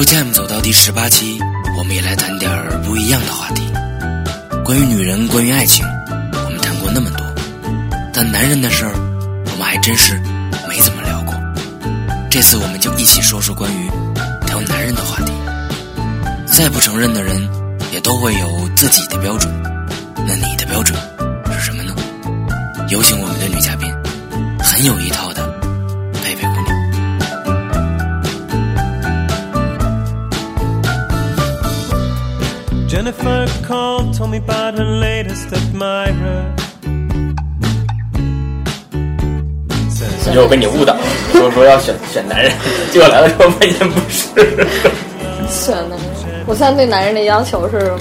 True Time 走到第十八期，我们也来谈点儿不一样的话题。关于女人，关于爱情，我们谈过那么多，但男人的事儿，我们还真是没怎么聊过。这次我们就一起说说关于聊男人的话题。再不承认的人，也都会有自己的标准。那你的标准是什么呢？有请我们的女嘉宾，很有一套 me about her latest admirer. 其实我被你误导了，说说要选选男人，结果来了之后发现不是。选男人，我现在对男人的要求是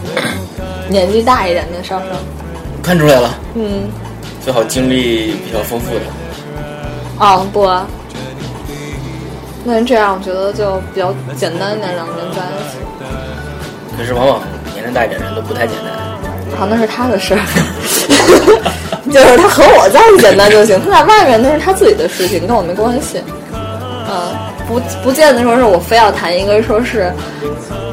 年纪大一点的稍稍，看出来了，嗯，最好经历比较丰富的。哦不啊，那这样我觉得就比较简单一点，两个人在一起。可是往往年龄大一点的人都不太简单。好，那是他的事儿，就是他和我在一起简单就行，他在外面那是他自己的事情，跟我没关系。嗯，不不见得说是我非要谈一个说是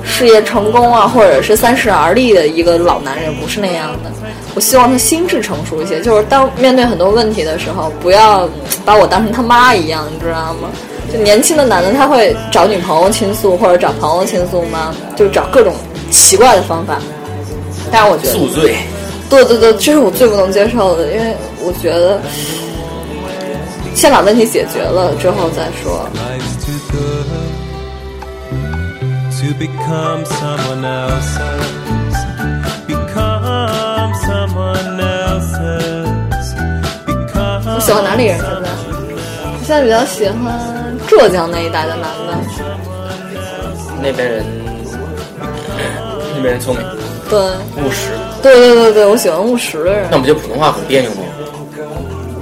事业成功啊，或者是三十而立的一个老男人，不是那样的。我希望他心智成熟一些，就是当面对很多问题的时候，不要把我当成他妈一样，你知道吗？就年轻的男的他会找女朋友倾诉，或者找朋友倾诉吗？就找各种奇怪的方法。但是我觉得宿醉，对对对，这是我最不能接受的，因为我觉得先把问题解决了之后再说。To become someone else's. Become someone else's. 喜欢哪里人现在？我现在比较喜欢浙江那一带的男的，那边人，那边人聪明对务实，对对对对，我喜欢务实的人那。不就普通话很别扭吗？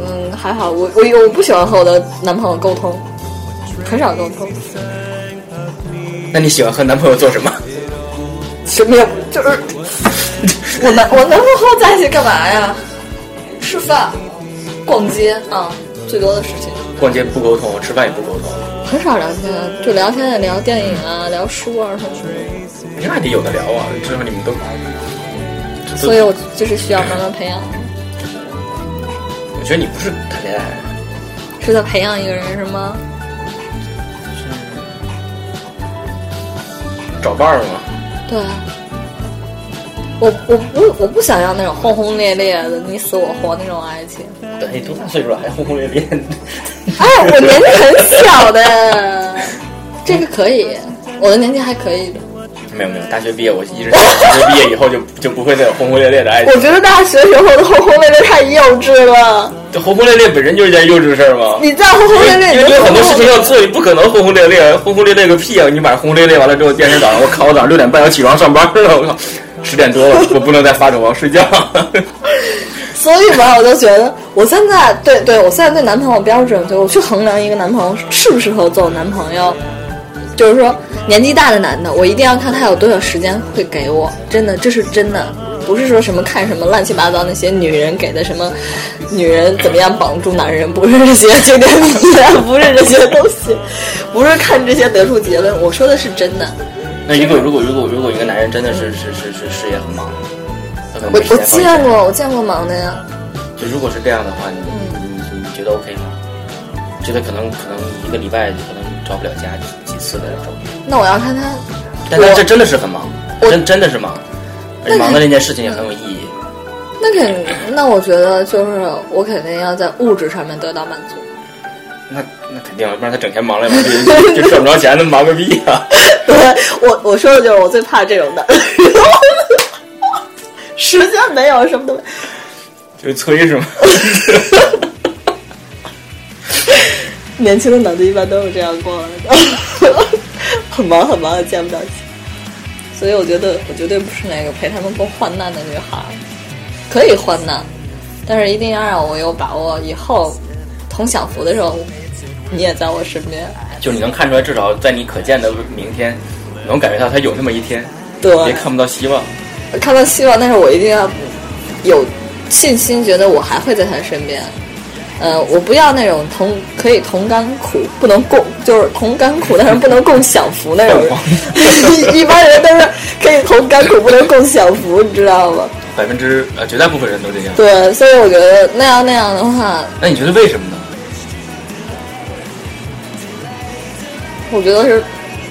嗯，还好，我我我不喜欢和我的男朋友沟通，很少沟通，那你喜欢和男朋友做什么？什么就是我男 我男朋友和我在一起干嘛呀？吃饭、逛街啊，最多的事情。逛街不沟通，吃饭也不沟通，很少聊天，就聊天也聊电影啊，聊书啊什么的。那得有的聊啊。至少你们都，所以我就是需要慢慢培养，我觉得你不是谈恋爱，是在培养一个人是吗？找伴儿吗？对。我我不我不想要那种轰轰烈烈的你死我活那种爱情。等你多大岁数了还轰轰烈烈？哎，我年纪很小的，这个可以，我的年纪还可以的。没有没有，大学毕业我一直想大学毕业以后就就不会再有轰轰烈烈的爱情。我觉得大学时候的轰轰烈烈太幼稚了。这轰轰烈烈本身就是一件幼稚的事儿吗？你再轰轰烈烈，因为很多事情要做，你不可能轰轰烈烈，轰轰烈烈个屁啊！你晚上轰轰烈烈完了之后，第二天早上我靠，我早上六点半要起床上班了，我靠，十点多了，我不能再发着我要睡觉。所以吧，我就觉得我现在对对我现在对男朋友标准，就我去衡量一个男朋友适不适合做我男朋友，就是说年纪大的男的，我一定要看他有多少时间会给我，真的，这是真的，不是说什么看什么乱七八糟那些女人给的什么，女人怎么样绑住男人，不是这些经典名言，不是这些东西，不是看这些得出结论，我说的是真的。那如果如果如果如果一个男人真的是是是是事业很忙，我我见过，我见过忙的呀。就如果是这样的话，你你你你觉得 OK 吗？觉得可能可能一个礼拜可能找不了家几几次的那种，那我要看他但他这真的是很忙，真真的是忙，忙的那件事情也很有意义。那肯，那我觉得就是我肯定要在物质上面得到满足。那那肯定，不然他整天忙来忙去就就赚不着钱，那忙个屁啊！对我我说的就是我最怕这种的，时间没有什么都没。就催是吗？年轻的脑子一般都是这样过来的，很忙很忙也见不到钱，所以我觉得我绝对不是那个陪他们过患难的女孩，可以患难，但是一定要让我有把握，以后同享福的时候，你也在我身边。就是你能看出来，至少在你可见的明天，能感觉到他有那么一天，对，别看不到希望。看到希望，但是我一定要有信心，觉得我还会在他身边。呃，我不要那种同可以同甘苦，不能共就是同甘苦，但是不能共享福那种人。一一般人都是可以同甘苦，不能共享福，你知道吗？百分之呃绝大部分人都这样。对，所以我觉得那样那样的话，那你觉得为什么呢？我觉得是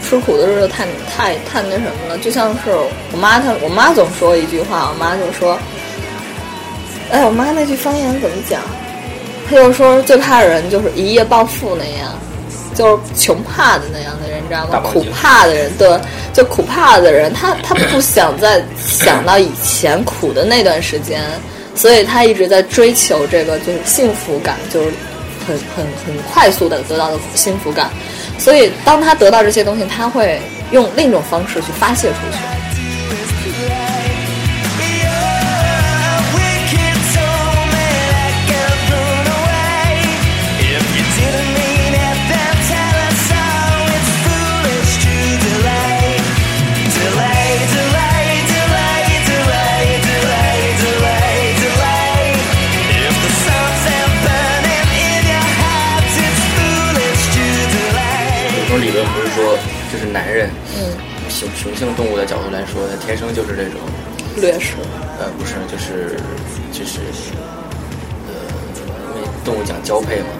吃苦的日子太太太那什么了，就像是我妈她，我妈总说一句话，我妈就说，哎，我妈那句方言怎么讲？她就说最怕的人就是一夜暴富那样，就是穷怕的那样的人，你知道吗？苦怕的人，对，就苦怕的人，他他不想再想到以前苦的那段时间，所以他一直在追求这个就是幸福感，就是很很很快速的得到的幸福感。所以，当他得到这些东西，他会用另一种方式去发泄出去。性动物的角度来说，它天生就是这种，掠食。呃，不是，就是就是，呃，因为动物讲交配嘛，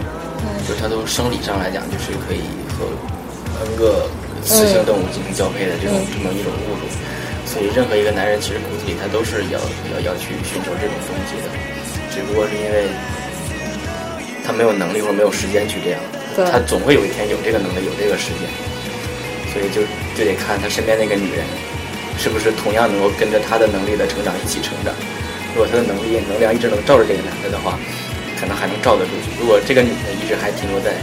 就是它都生理上来讲，就是可以和 N 个雌性动物进行交配的这种、这么一种物种，所以任何一个男人其实骨子里他都是要要要去寻求这种东西的，只不过是因为他没有能力或者没有时间去这样，他总会有一天有这个能力，有这个时间，所以就就得看他身边那个女人是不是同样能够跟着他的能力的成长一起成长。如果他的能力能量一直能罩着这个男的的话，可能还能罩得住。如果这个女的一直还停留在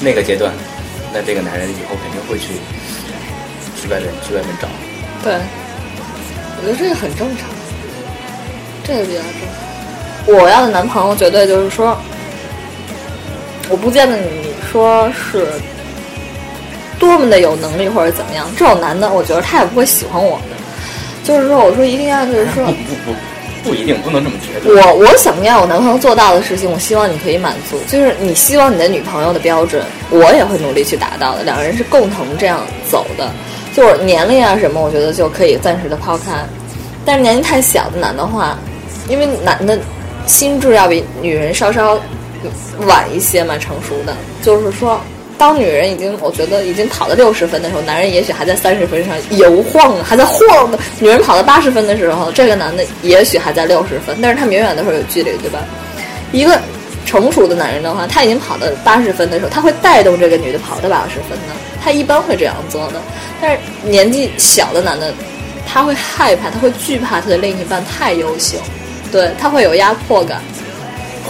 那个阶段，那这个男人以后肯定会去去外面去外面找。对，我觉得这个很正常，这个比较正常。我要的男朋友绝对就是说，我不见得你说是多么的有能力或者怎么样，这种男的，我觉得他也不会喜欢我的。就是说，我说一定要就是说不，不不不一定，不能这么觉得。我我想要我男朋友做到的事情，我希望你可以满足。就是你希望你的女朋友的标准，我也会努力去达到的。两个人是共同这样走的。就是年龄啊什么，我觉得就可以暂时的抛开。但是年龄太小的男的话，因为男的心智要比女人稍稍晚一些嘛，成熟的。就是说，当女人已经我觉得已经跑到六十分的时候，男人也许还在三十分上游晃，还在晃的。女人跑到八十分的时候，这个男的也许还在六十分，但是他们永远都是有距离，对吧？一个成熟的男人的话，他已经跑到八十分的时候，他会带动这个女的跑到八十分的，他一般会这样做的。但是年纪小的男的，他会害怕，他会惧怕他的另一半太优秀，对他会有压迫感。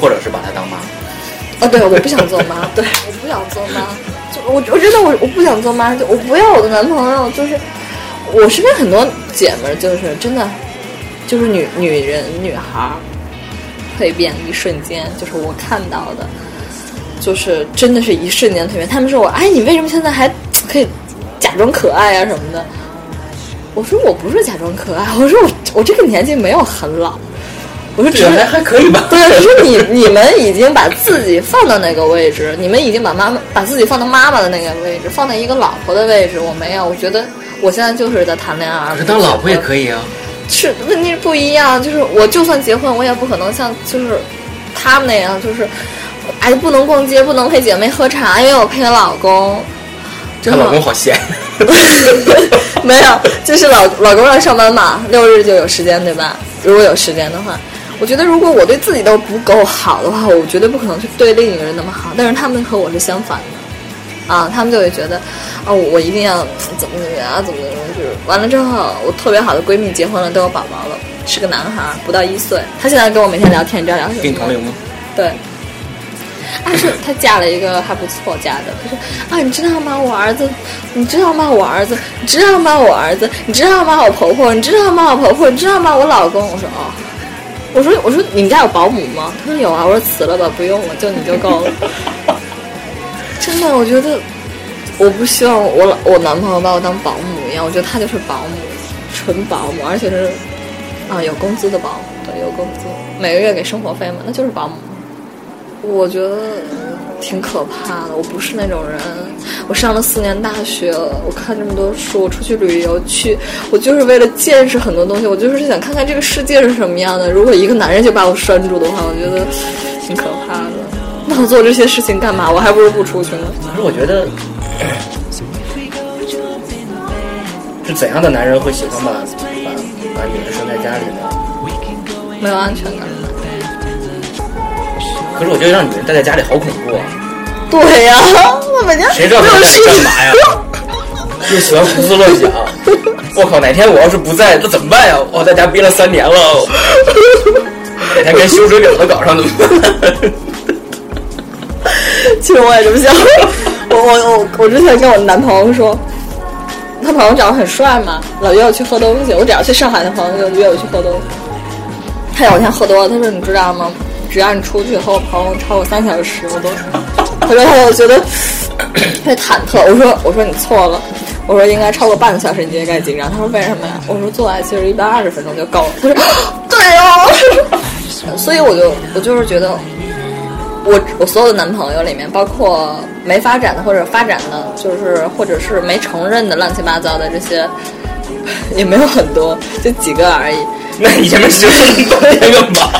或者是把他当妈。哦，对，我不想做妈，对，我不想做妈，就我我真的我我不想做妈，就我不要我的男朋友，就是我身边很多姐们，就是真的，就是女女人女孩儿蜕变一瞬间，就是我看到的，就是真的是一瞬间蜕变。他们说我，哎，你为什么现在还可以假装可爱啊什么的？我说我不是假装可爱，我说我我这个年纪没有很老，我说只是还还可以吧。对，我说你你们已经把自己放到那个位置，你们已经把妈妈把自己放到妈妈的那个位置，放在一个老婆的位置。我没有，我觉得我现在就是在谈恋爱。可是当老婆也可以啊。是问题是不一样，就是我就算结婚，我也不可能像就是他们那样，就是哎不能逛街，不能陪姐妹喝茶，因为我陪老公。她老公好闲。没有，就是老老公要上班嘛，六日就有时间，对吧？如果有时间的话，我觉得如果我对自己都不够好的话，我绝对不可能去对另一个人那么好。但是他们和我是相反的，啊，他们就会觉得，啊，我一定要怎么怎么样，怎么怎么样，就是完了之后，我特别好的闺蜜结婚了，都有宝宝了，是个男孩，不到一岁。他现在跟我每天聊天，你知道聊什么？跟你同龄吗？对。啊，是她嫁了一个还不错嫁的。她说啊，你知道吗？我儿子，你知道吗？我儿子，你知道吗？我儿子，你知道吗？我婆婆，你知道吗？我婆婆，你知道吗？我老公。我说哦，我说我说你们家有保姆吗？他说有啊。我说辞了吧，不用了，就你就够了。真的，我觉得我不希望我老我男朋友把我当保姆一样，我觉得他就是保姆，纯保姆，而且是啊有工资的保姆，对，有工资，每个月给生活费嘛，那就是保姆。我觉得挺可怕的。我不是那种人，我上了四年大学了，我看这么多书，我出去旅游去，我就是为了见识很多东西，我就是想看看这个世界是什么样的。如果一个男人就把我拴住的话，我觉得挺可怕的。那我做这些事情干嘛？我还不如不出去呢。可是我觉得，是怎样的男人会喜欢把把把女人拴在家里呢？没有安全感。可是我觉得让女人待在家里好恐怖啊！对呀，我每天谁知道她在家里干嘛呀？又喜欢胡思乱想。我靠，哪天我要是不在，那怎么办呀？我在家憋了三年了，哪天跟修水表的搞上怎么办？其实我也这么想。我我我我之前跟我男朋友说，他朋友长得很帅嘛，老约我去喝东西。我只要去上海的朋友就约我去喝东西。他有一天喝多了，他说：“你知道吗？只要你出去和我朋友超过三小时，我都……他说他就觉得特别忐忑。我说我说你错了，我说应该超过半个小时你就应该紧张。他说为什么呀？我说做爱其实一般二十分钟就够了。他说对哦。所以我就我就是觉得。”我我所有的男朋友里面，包括没发展的或者发展的，就是或者是没承认的乱七八糟的这些，也没有很多，就几个而已。那你前面说 那个嘛，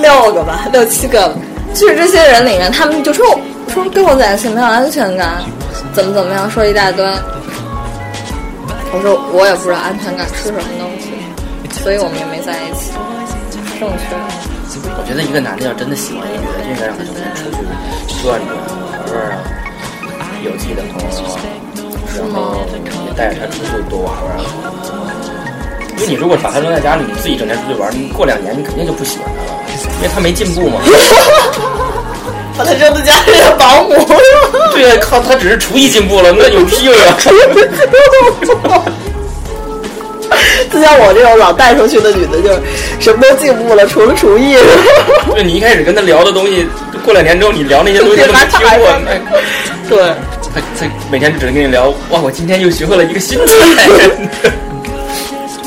六个吧，六七个。就是这些人里面，他们就说我说跟我在一起没有安全感，怎么怎么样，说一大堆。我说我也不知道安全感是什么东西，所以我们也没在一起。正确。我觉得一个男的要真的喜欢一个女的，就应该让他整天出去转转玩玩啊，有自己的朋友啊，然后也带着他出去多玩玩啊。因为你如果把他扔在家里，你自己整天出去玩，你过两年你肯定就不喜欢他了，因为他没进步嘛。把他扔在家里的保姆。对呀，靠，他只是厨艺进步了，那有屁用啊！就像我这种老带出去的女的，就是什么都进步了，除了厨艺。对，你一开始跟他聊的东西，过两年之后你聊那些东西都没听过。对，他他每天只能跟你聊，哇，我今天又学会了一个新菜。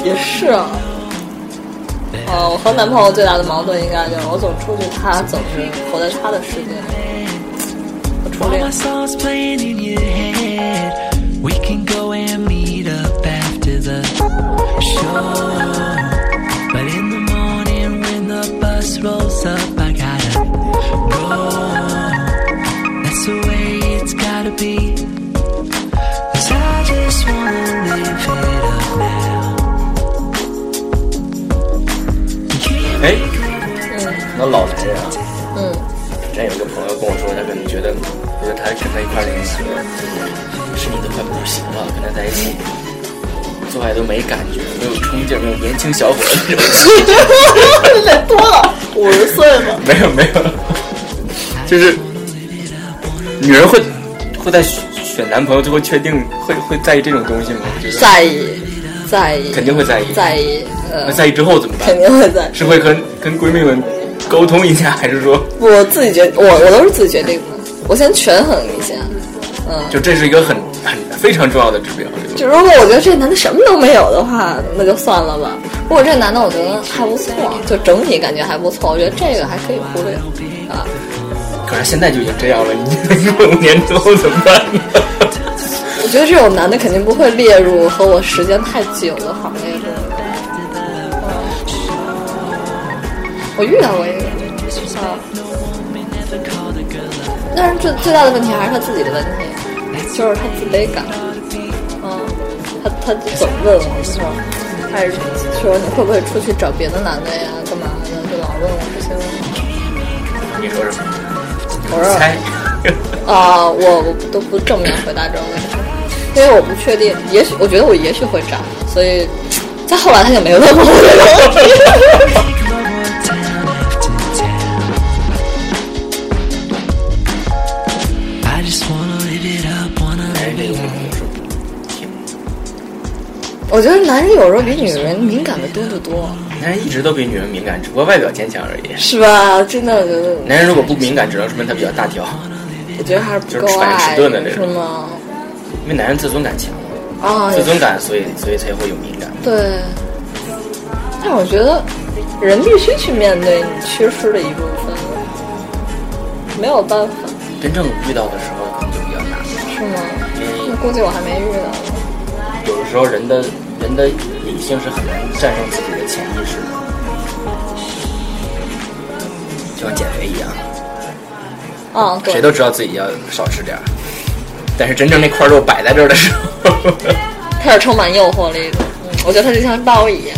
也是啊。哦，我和男朋友最大的矛盾应该就是我总出去，他总是活在他的世界里。我初恋。那老男人啊，嗯，之前有个朋友跟我说，他可能觉得，觉得他跟他一块儿那个男的，是你的快不行了，跟他在一起。做爱都没感觉，没有冲劲，没有年轻小伙子 那种。人多了，五十岁了。没有没有，就是女人会会在选男朋友最后确定会会在意这种东西吗？在意，在意，肯定会在意，在意。那在意之后怎么办？肯定会在。是会跟跟闺蜜们沟通一下，还是说？我自己决，我我都是自己决定的。我先权衡一下。嗯，就这是一个很很非常重要的指标。就如果我觉得这男的什么都没有的话，那就算了吧。如果这男的我觉得还不错，就整体感觉还不错，我觉得这个还可以忽略啊。可是现在就已经这样了，你五年之后怎么办？我觉得这种男的肯定不会列入和我时间太久的行列中。我遇到过一个啊，但是最最大的问题还是他自己的问题，就是他自卑感。嗯他他总问我，说，还是说你会不会出去找别的男的呀？干嘛的？就老问我这些问题。你说什么？我说。啊，我我都不正面回答这种问题，因为我不确定。也许我觉得我也许会找，所以再后来他就没问我这个问题。我觉得男人有时候比女人敏感的多得多。男人一直都比女人敏感，只不过外表坚强而已。是吧？真的，我觉得。男人如果不敏感，只能说明他比较大条。我觉得还是不够爱，是吗？因为男人自尊感强啊，自尊感，所以所以才会有敏感。对。但我觉得，人必须去面对你缺失的一部分。没有办法，真正遇到的时候可能就比较难，是吗？那估计我还没遇到。有的时候人的人的理性是很难战胜自己的潜意识的，就像减肥一样，嗯，对谁，都知道自己要少吃点儿，但是真正那块肉摆在这儿的时候，它是充满诱惑力的。嗯，我觉得它就像刀一样，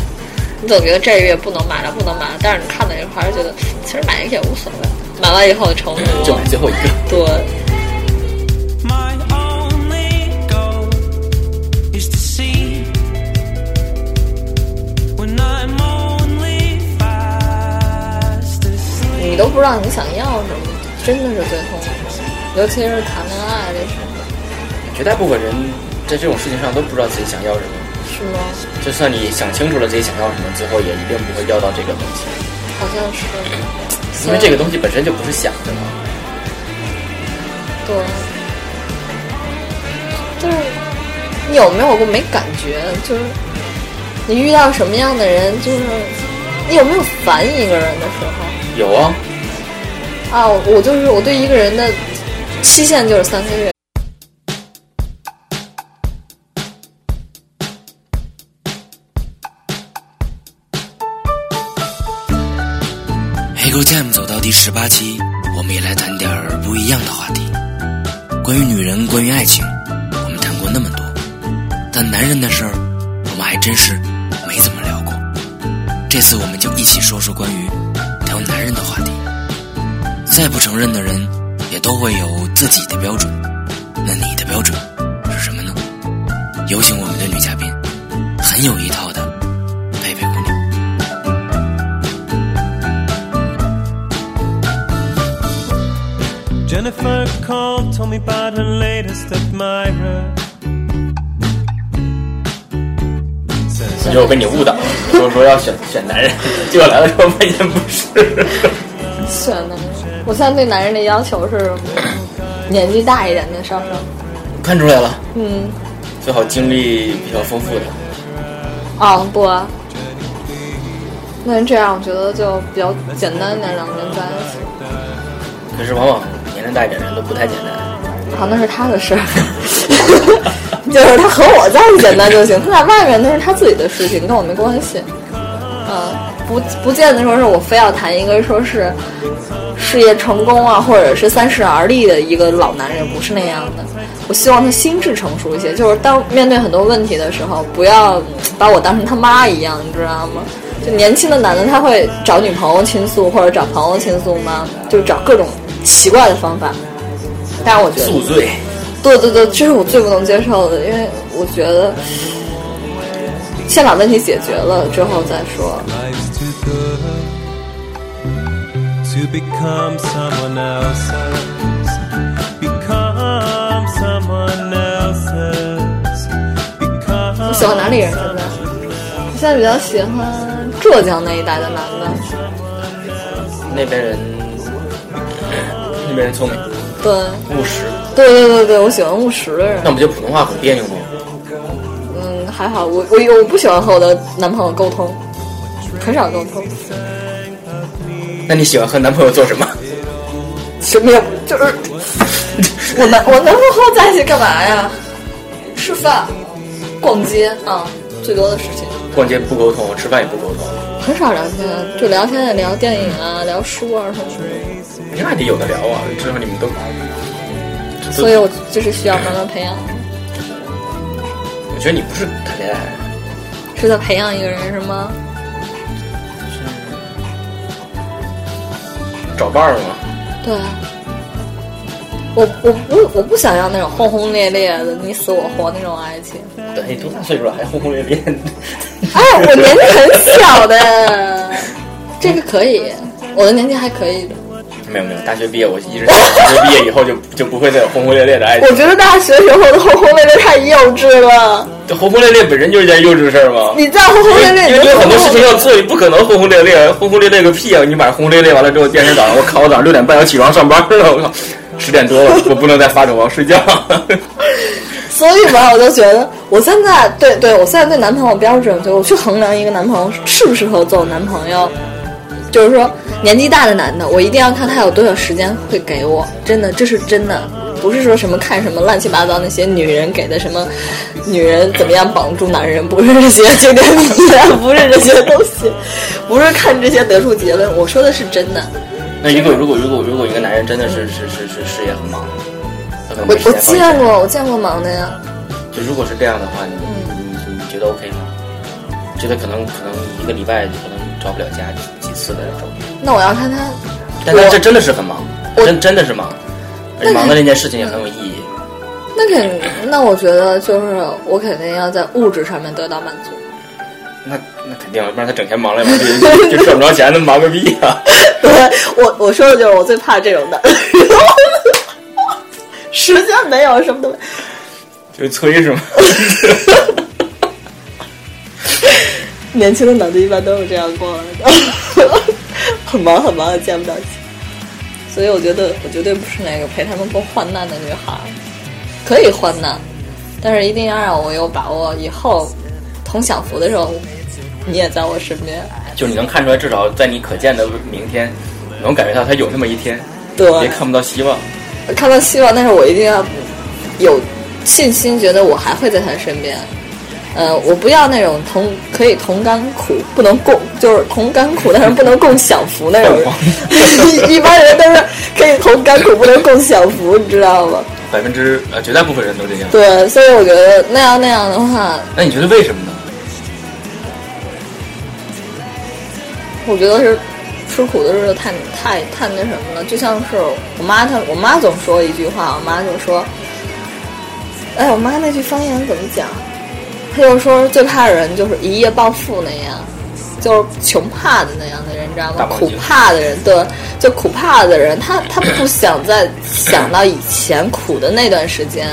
你总觉得这个月不能买了，不能买了，但是你看到以后还是觉得其实买一个也无所谓。买完以后就买最后一个。对，你都不知道你想要什么，真的是最痛苦的，尤其是谈恋爱的时候，绝大部分人在这种事情上都不知道自己想要什么。是吗？就算你想清楚了自己想要什么，最后也一定不会要到这个东西，好像是，因为这个东西本身就不是想的嘛。对，就是你有没有过没感觉？就是你遇到什么样的人，就是你有没有烦一个人的时候？有啊，啊，我我就是我对一个人的期限就是三个月。Hey Go Time 走到第十八期，我们也来谈点儿不一样的话题。关于女人，关于爱情，我们谈过那么多，但男人的事儿，我们还真是没怎么聊过。这次我们就一起说说关于聊男人的话题。再不承认的人，也都会有自己的标准。那你的标准是什么呢？有请我们的女嘉宾，很有一套的贝贝姑娘。Jennifer called, told me about her latest admirer. 我觉得我被你误导了，说说要选选男人，结果来了之后发现不是。选男人，我现在对男人的要求是年纪大一点的稍稍。看出来了，嗯，最好经历比较丰富的。啊，不啊，那这样我觉得就比较简单一点，两个人在一起。可是往往年龄大一点的人都不太简单。好，那是他的事儿，就是他和我在一起简单就行，他在外面那是他自己的事情，跟我没关系。嗯，不不见得说是我非要谈一个说是事业成功啊，或者是三十而立的一个老男人，不是那样的。我希望他心智成熟一些，就是当面对很多问题的时候，不要把我当成他妈一样，你知道吗？就年轻的男的他会找女朋友倾诉，或者找朋友倾诉吗？就找各种奇怪的方法。但是我觉得宿醉，对对对，这是我最不能接受的，因为我觉得先把问题解决了之后再说。Life's too good to become someone else's. Become someone else's. 你喜欢哪里人现在？我现在比较喜欢浙江那一带的男的，那边人，那边人聪明对务实，对对对对，我喜欢务实的人那。不就普通话很别扭吗？嗯，还好，我我我不喜欢和我的男朋友沟通，很少沟通，那你喜欢和男朋友做什么？什么也不就是我男我男朋友和我在一起干嘛呀？吃饭、逛街啊，最多的事情。逛街不沟通，吃饭也不沟通，很少聊天，就聊天也聊电影啊，聊书啊什么的。那得有的聊啊。至少你们都，所以我就是需要慢慢培养，我觉得你不是谈恋爱，是在培养一个人是吗？找伴儿吗。对。我我不我不想要那种轰轰烈烈的你死我活那种爱情。等你多大岁数了还轰轰烈烈？哎，我年纪很小的，这个可以，我的年纪还可以的。没有没有，大学毕业我一直 大学毕业以后就就不会再有轰轰烈烈的爱情我。觉得大学以后的轰轰烈烈太幼稚了。这轰轰烈烈本身就是件幼稚的事儿嘛。你再轰轰烈烈，因为很多事情要做，你不可能轰轰烈烈，轰轰烈烈个屁啊！你晚上轰轰烈烈完了之后，第二天早上我靠，我早上六点半要起床上班了，我靠，十点多了，我不能再发着我要睡觉。所以吧，我就觉得，我现在对对，我现在对男朋友标准，就我去衡量一个男朋友适不适合做我男朋友，就是说年纪大的男的，我一定要看他有多少时间会给我，真的，这是真的，不是说什么看什么乱七八糟那些女人给的什么，女人怎么样绑住男人，不是这些经典名言，不是这些东西，不是看这些得出结论，我说的是真的。那如果如果如果如果一个男人真的是是是是事业很忙，我我见过，我见过忙的呀。就如果是这样的话，你你你觉得 OK 吗？觉得可能可能一个礼拜可能找不了家次的那种，那我要看他，但他这真的是很忙，真真的是忙，而且忙的那件事情也很有意义。那肯，那我觉得就是我肯定要在物质上面得到满足。那那肯定，不然他整天忙来忙去就赚不着钱，那忙个屁啊！对我我说的就是我最怕这种的，时间没有，什么都没有。就催是吗？年轻的脑子一般都是这样过来的，很忙很忙，也见不到钱。所以我觉得我绝对不是那个陪他们过患难的女孩，可以患难，但是一定要让我有把握，以后同享福的时候，你也在我身边。就你能看出来，至少在你可见的明天，能感觉到他有那么一天，对，别看不到希望。看到希望，但是我一定要有信心，觉得我还会在他身边。呃，我不要那种同可以同甘苦，不能共就是同甘苦，但是不能共享福那种。一一般人都是可以同甘苦，不能共享福，你知道吗？百分之呃绝大部分人都这样。对，所以我觉得那样那样的话，那你觉得为什么呢？我觉得是吃苦的日子太太太那什么了，就像是我妈她，我妈总说一句话，我妈就说，哎，我妈那句方言怎么讲？她就说最怕的人就是一夜暴富那样，就是穷怕的那样的人，你知道吗？苦怕的人，对，就苦怕的人，他他不想再想到以前苦的那段时间，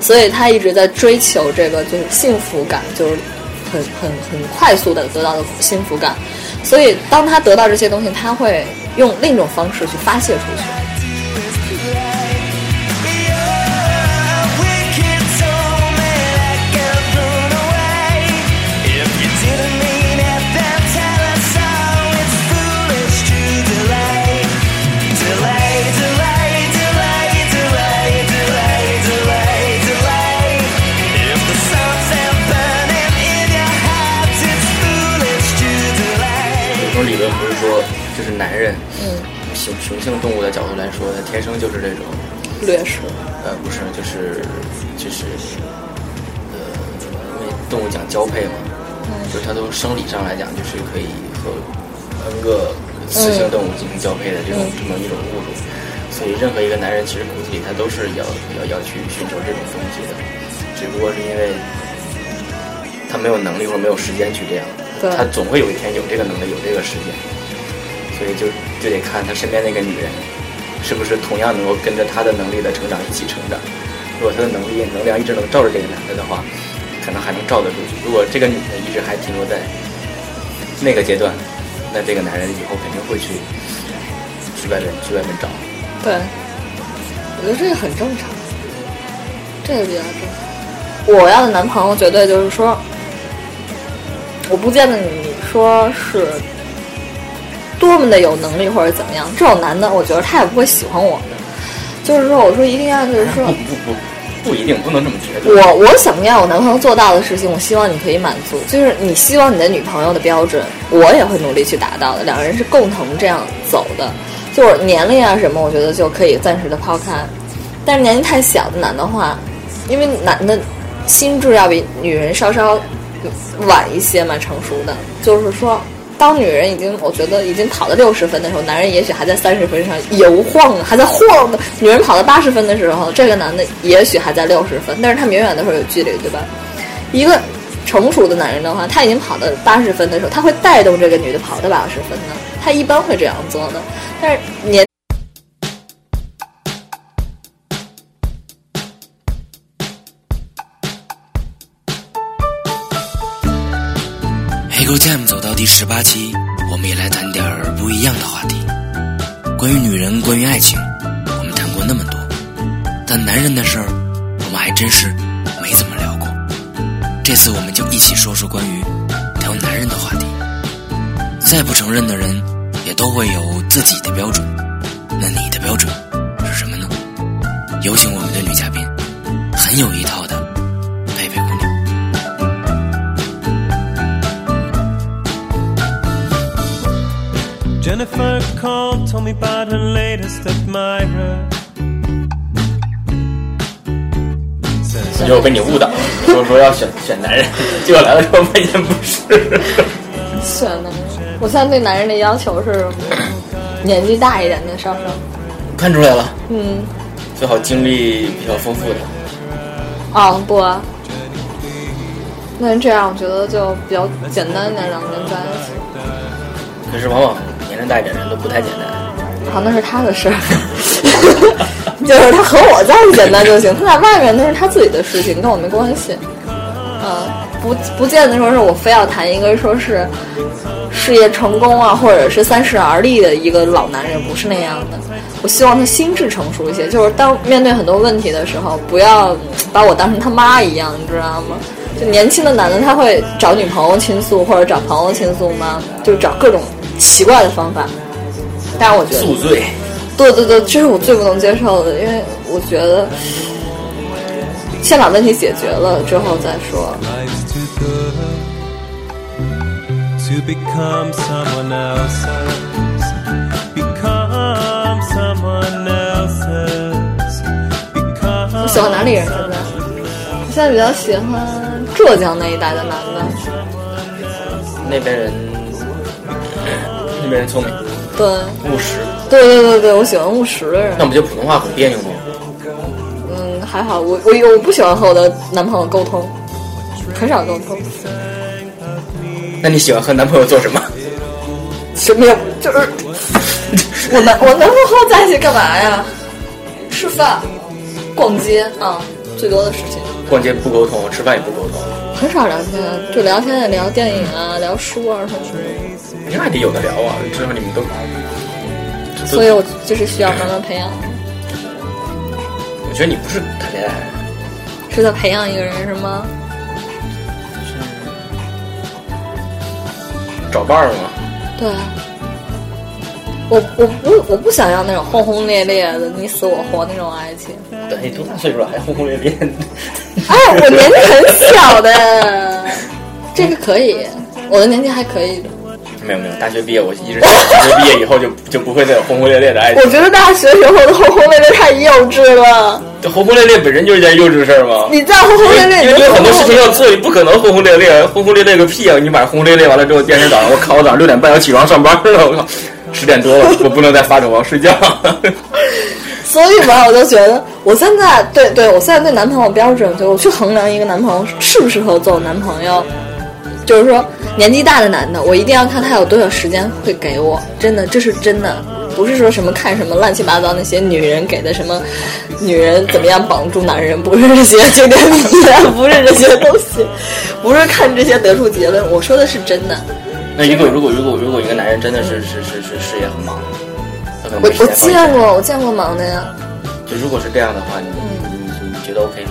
所以他一直在追求这个就是幸福感，就是很很很快速的得到的幸福感。所以当他得到这些东西，他会用另一种方式去发泄出去。说，他天生就是这种，劣势，呃，不是，就是就是，呃，因为动物讲交配嘛，就是它都生理上来讲，就是可以和 N 个雌性动物进行交配的这种、这么一种物种，所以任何一个男人其实骨子里他都是要要要去寻求这种东西的，只不过是因为他没有能力或者没有时间去这样，他总会有一天有这个能力有这个时间，所以就就得看他身边那个女人是不是同样能够跟着他的能力的成长一起成长。如果他的能力能量一直能照着这个男的的话，可能还能照得住。如果这个女的一直还停留在那个阶段，那这个男人以后肯定会去去外面去外面找。对，我觉得这个很正常，这个比较正常。我要的男朋友绝对就是说，我不见得你说是多么的有能力或者怎么样，这种男的，我觉得他也不会喜欢我的。就是说，我说一定要就是说不，不不不一定，不能这么绝对。我我想要我男朋友做到的事情，我希望你可以满足。就是你希望你的女朋友的标准，我也会努力去达到的。两个人是共同这样走的。就是年龄啊什么，我觉得就可以暂时的抛开。但是年纪太小的男的话，因为男的心智要比女人稍稍晚一些嘛，成熟的。就是说，当女人已经我觉得已经跑到六十分的时候，男人也许还在三十分上游晃，还在晃呢。女人跑到八十分的时候，这个男的也许还在六十分，但是他们永远都是有距离，对吧？一个成熟的男人的话，他已经跑到八十分的时候，他会带动这个女的跑到八十分呢，他一般会这样做的。但是年黑狗 Jam 走到第十八期，我们也来谈点儿不一样的话题。关于女人，关于爱情，我们谈过那么多，但男人的事儿，我们还真是没怎么聊过。这次我们就一起说说关于聊男人的话题。再不承认的人，也都会有自己的标准。那你的标准是什么呢？有请我们的女嘉宾，很有一套 Jennifer called, told me about her latest admirer. 被你误导，说说要选选男人，结果来了之后发现不是。选男人，我现在对男人的要求是年纪大一点的，稍稍，看出来了，嗯，最好经历比较丰富的。哦不啊，那这样我觉得就比较简单一点，两个人在一起。可是往往年龄大一点人都不太简单。好，那是他的事儿，就是他和我在一起简单就行，他在外面那是他自己的事情，跟我没关系。嗯，不不见得说是我非要谈一个说是事业成功啊，或者是三十而立的一个老男人，不是那样的。我希望他心智成熟一些，就是当面对很多问题的时候，不要把我当成他妈一样，你知道吗？就年轻的男的他会找女朋友倾诉或者找朋友倾诉吗？就找各种奇怪的方法。但是我觉得宿醉，对对对，这是我最不能接受的，因为我觉得先把问题解决了之后再说。To become someone else's. Become someone else's. 我喜欢哪里人？现在，我现在比较喜欢浙江那一带的男的，那边人，人聪明对，务实，对对对对，我喜欢务实的人那。不就普通话很别扭吗？嗯，还好，我我我不喜欢和我的男朋友沟通，很少沟通，那你喜欢和男朋友做什么？什么也就是我男我男朋友和我在一起干嘛呀？吃饭、逛街啊，最多的事情。逛街不沟通，吃饭也不沟通，很少聊天，就聊天也聊电影啊，聊书啊什么的。那得有的聊啊。至少你们都，所以我就是需要慢慢培养，我觉得你不是谈恋爱，是在培养一个人是吗？找伴儿吗？对。我我不我不想要那种轰轰烈烈的你死我活那种爱情。对你多大岁数了还轰轰烈烈？哎，我年纪很小的，这个可以，我的年纪还可以的。没有没有，大学毕业我一直想，大学毕业以后就 就不会再有轰轰烈烈的爱情我。觉得大学时候的轰轰烈烈太幼稚了。这轰轰烈烈本身就是一件幼稚的事儿吗？你再轰轰烈烈，因为有很多事情要做，你不可能轰轰烈烈，轰轰烈烈个屁啊！你晚上轰轰烈烈完了之后，第二天早上我靠，我早上六点半要起床上班了，我靠，十点多了，我不能再发着我要睡觉。所以吧，我就觉得我现在对对我现在对男朋友标准，就我去衡量一个男朋友适不适合做我男朋友，就是说年纪大的男的，我一定要看他有多少时间会给我，真的，这是真的，不是说什么看什么乱七八糟那些女人给的什么，女人怎么样绑住男人，不是这些经典名言，不是这些东西，不是看这些得出结论，我说的是真的。那如果如果如果如果一个男人真的是是是是事业很忙，我我见过，我见过忙的呀。就如果是这样的话，你你你觉得 OK 吗？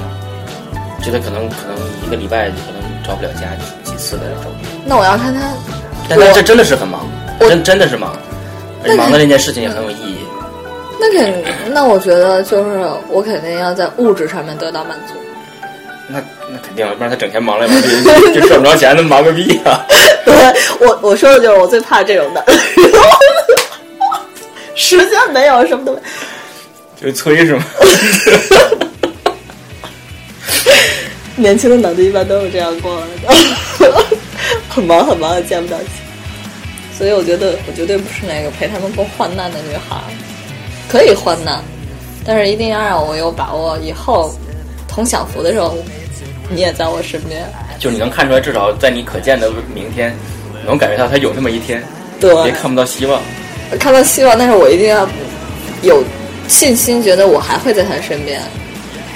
觉得可能可能一个礼拜可能找不了家次的这种，那我要看他但他这真的是很忙，真真的是忙，而且忙的那件事情也很有意义。那肯，那我觉得就是我肯定要在物质上面得到满足。那那肯定，不然他整天忙来忙去就就赚不着钱，那忙个屁啊！对我我说的就是我最怕这种的，时间没有什么都没。就是催是吗？年轻的脑子一般都是这样过来的，很忙很忙也见不到钱，所以我觉得我绝对不是那个陪他们过患难的女孩，可以患难，但是一定要让我有把握，以后同享福的时候，你也在我身边。就是你能看出来，至少在你可见的明天，能感觉到他有那么一天，对，别看不到希望。看到希望，但是我一定要有信心，觉得我还会在他身边。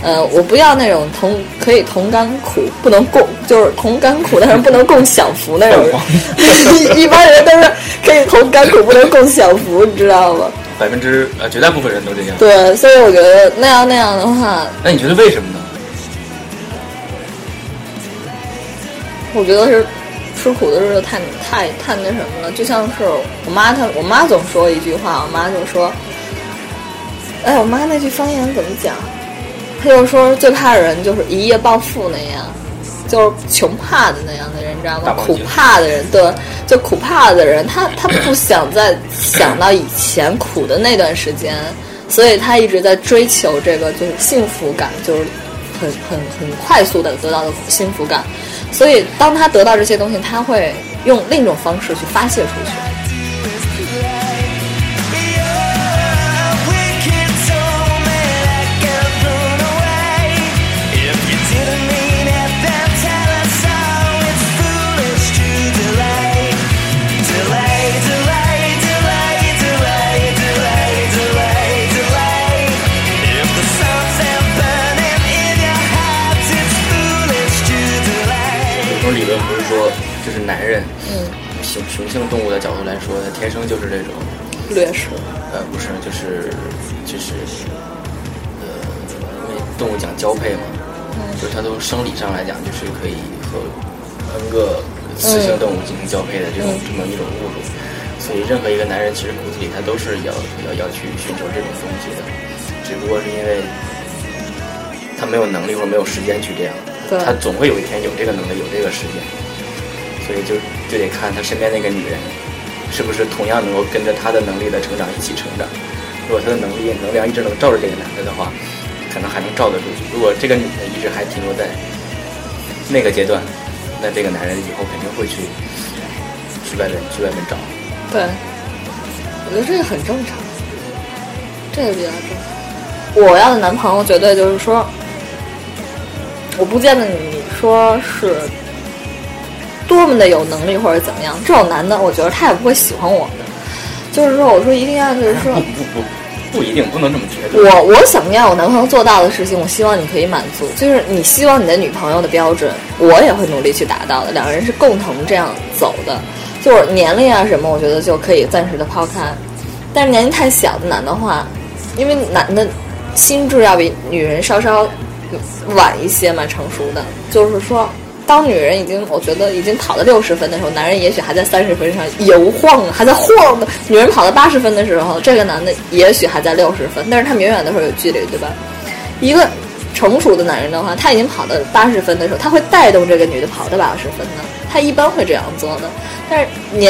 呃，我不要那种同可以同甘苦，不能共就是同甘苦，但是不能共享福那种 人。一一般人都是可以同甘苦，不能共享福，你知道吗？百分之呃绝大部分人都这样。对，所以我觉得那样那样的话，那你觉得为什么呢？我觉得是吃苦的日子太太太那什么了。就像是我妈她，我妈总说一句话，我妈就说：“哎，我妈那句方言怎么讲？她就说最怕的人就是一夜暴富那样，就是穷怕的那样的人，你知道吗？苦怕的人，对，就苦怕的人，他他不 想再想到以前苦的那段时间，所以他一直在追求这个就是幸福感，就是很很很快速的得到的幸福感。所以当他得到这些东西，他会用另一种方式去发泄出去。”性动物的角度来说，它天生就是这种劣势。呃，不是，就是就是，呃，因为动物讲交配嘛，就是它从生理上来讲，就是可以和 N 个雌性动物进行交配的这种这么一种物种。所以，任何一个男人其实骨子里他都是要要要去寻求这种东西的，只不过是因为他没有能力或者没有时间去这样，他总会有一天有这个能力，有这个时间。所以就就得看他身边那个女人，是不是同样能够跟着他的能力的成长一起成长。如果他的能力能量一直能罩着这个男的的话，可能还能罩得住。如果这个女的一直还停留在那个阶段，那这个男人以后肯定会去去外面去外面找。对，我觉得这个很正常，这个比较正常。我要的男朋友绝对就是说，我不见得你说是。多么的有能力或者怎么样，这种男的，我觉得他也不会喜欢我的。就是说，我说一定要就是说，不不不，不一定不能这么绝对。我我想要我男朋友做到的事情，我希望你可以满足。就是你希望你的女朋友的标准，我也会努力去达到的。两个人是共同这样走的。就是年龄啊什么，我觉得就可以暂时的抛开。但是年龄太小的男的话，因为男的心智要比女人稍稍晚一些嘛，成熟的，就是说。当女人已经，我觉得已经跑到六十分的时候，男人也许还在三十分上游晃，还在晃的。女人跑到八十分的时候，这个男的也许还在六十分，但是他们远远的会有距离，对吧？一个成熟的男人的话，他已经跑到八十分的时候，他会带动这个女的跑到八十分呢，他一般会这样做的。但是你。